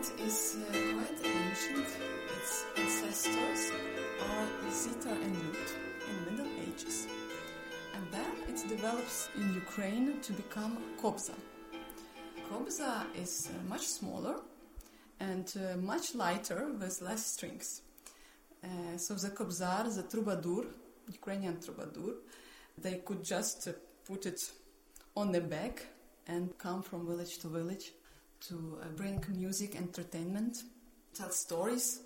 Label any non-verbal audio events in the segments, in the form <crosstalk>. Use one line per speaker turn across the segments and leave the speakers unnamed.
art is uh, quite ancient. Its ancestors are the and lute in the Middle Ages. And then it develops in Ukraine to become kobza. Kobza is uh, much smaller and uh, much lighter with less strings. Uh, so the kobzar, the troubadour, Ukrainian troubadour, they could just put it on the back and come from village to village to uh, bring music, entertainment, tell stories,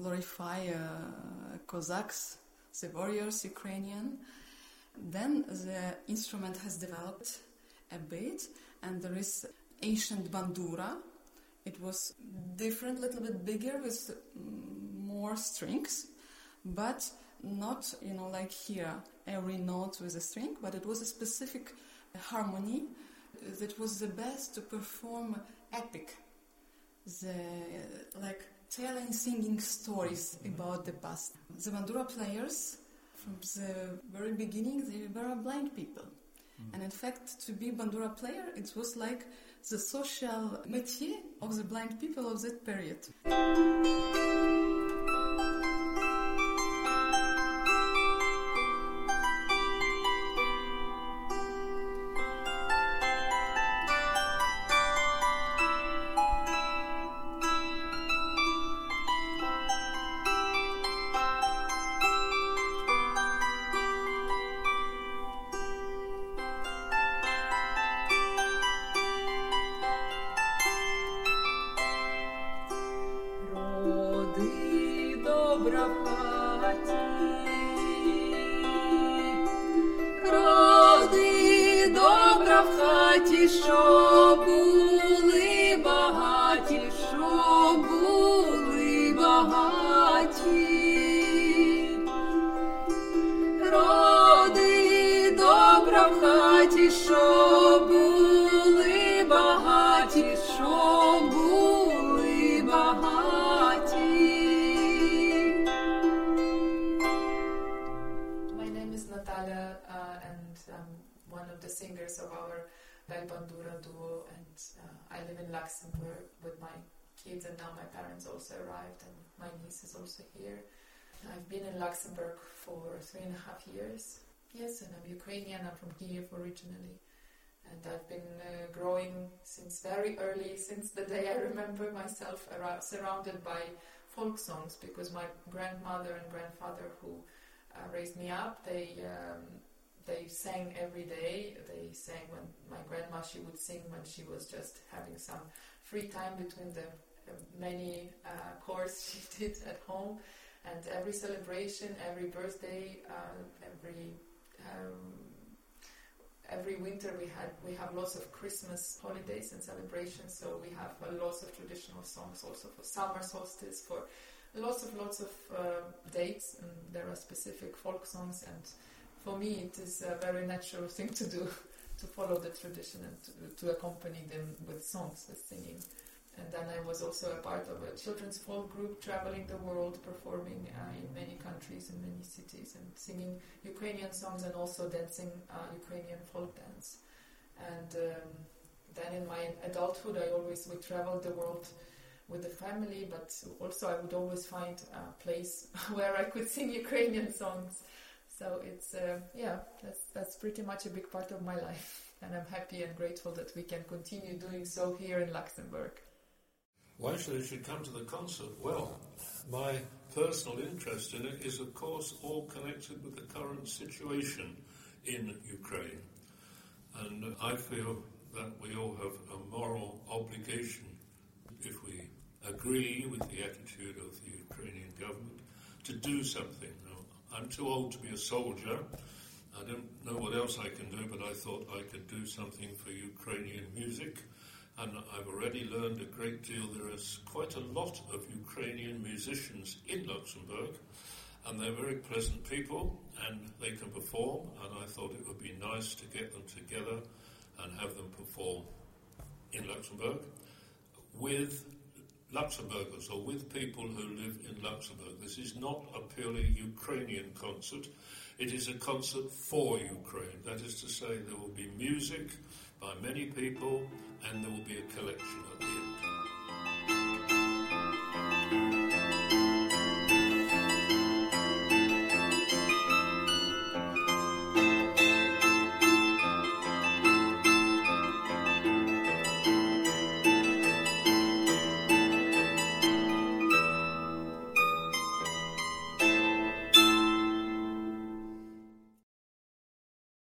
glorify uh, Cossacks, the warriors, Ukrainian. Then the instrument has developed a bit, and there is ancient bandura. It was different, little bit bigger with mm, more strings, but not you know like here every note with a string, but it was a specific harmony that was the best to perform epic, the like telling, singing stories mm-hmm. about the past. The bandura players, from the very beginning, they were blind people. Mm-hmm. And in fact, to be bandura player, it was like the social métier of the blind people of that period.
Добра в хаті, роди були багаті, що були багаті. Що
singers of our Belle Bandura duo. And uh, I live in Luxembourg with my kids, and now my parents also arrived, and my niece is also here. I've been in Luxembourg for three and a half years. Yes, and I'm Ukrainian. I'm from Kiev originally, and I've been uh, growing since very early, since the day I remember myself surrounded by folk songs, because my grandmother and grandfather who uh, raised me up. They um, they sang every day. They sang when my grandma she would sing when she was just having some free time between the uh, many uh, chores <laughs> she did at home. And every celebration, every birthday, uh, every um, every winter we had we have lots of Christmas holidays and celebrations. So we have uh, lots of traditional songs also for summer solstice for lots of lots of uh, dates and there are specific folk songs and for me it is a very natural thing to do <laughs> to follow the tradition and to, to accompany them with songs with singing and then I was also a part of a children's folk group traveling the world performing uh, in many countries and many cities and singing Ukrainian songs and also dancing uh, Ukrainian folk dance and um, then in my adulthood I always would travel the world with the family, but also I would always find a place <laughs> where I could sing Ukrainian songs. So it's uh, yeah, that's that's pretty much a big part of my life, <laughs> and I'm happy and grateful that we can continue doing so here in Luxembourg.
Why should I should come to the concert? Well, my personal interest in it is, of course, all connected with the current situation in Ukraine. And I feel that we all have a moral obligation, if we agree with the attitude of the Ukrainian government, to do something. I'm too old to be a soldier. I don't know what else I can do, but I thought I could do something for Ukrainian music and I've already learned a great deal. There is quite a lot of Ukrainian musicians in Luxembourg, and they're very pleasant people, and they can perform. And I thought it would be nice to get them together and have them perform in Luxembourg with Luxembourgers or with people who live in Luxembourg. This is not a purely Ukrainian concert. It is a concert for Ukraine. That is to say, there will be music by many people and there will be a collection at the end.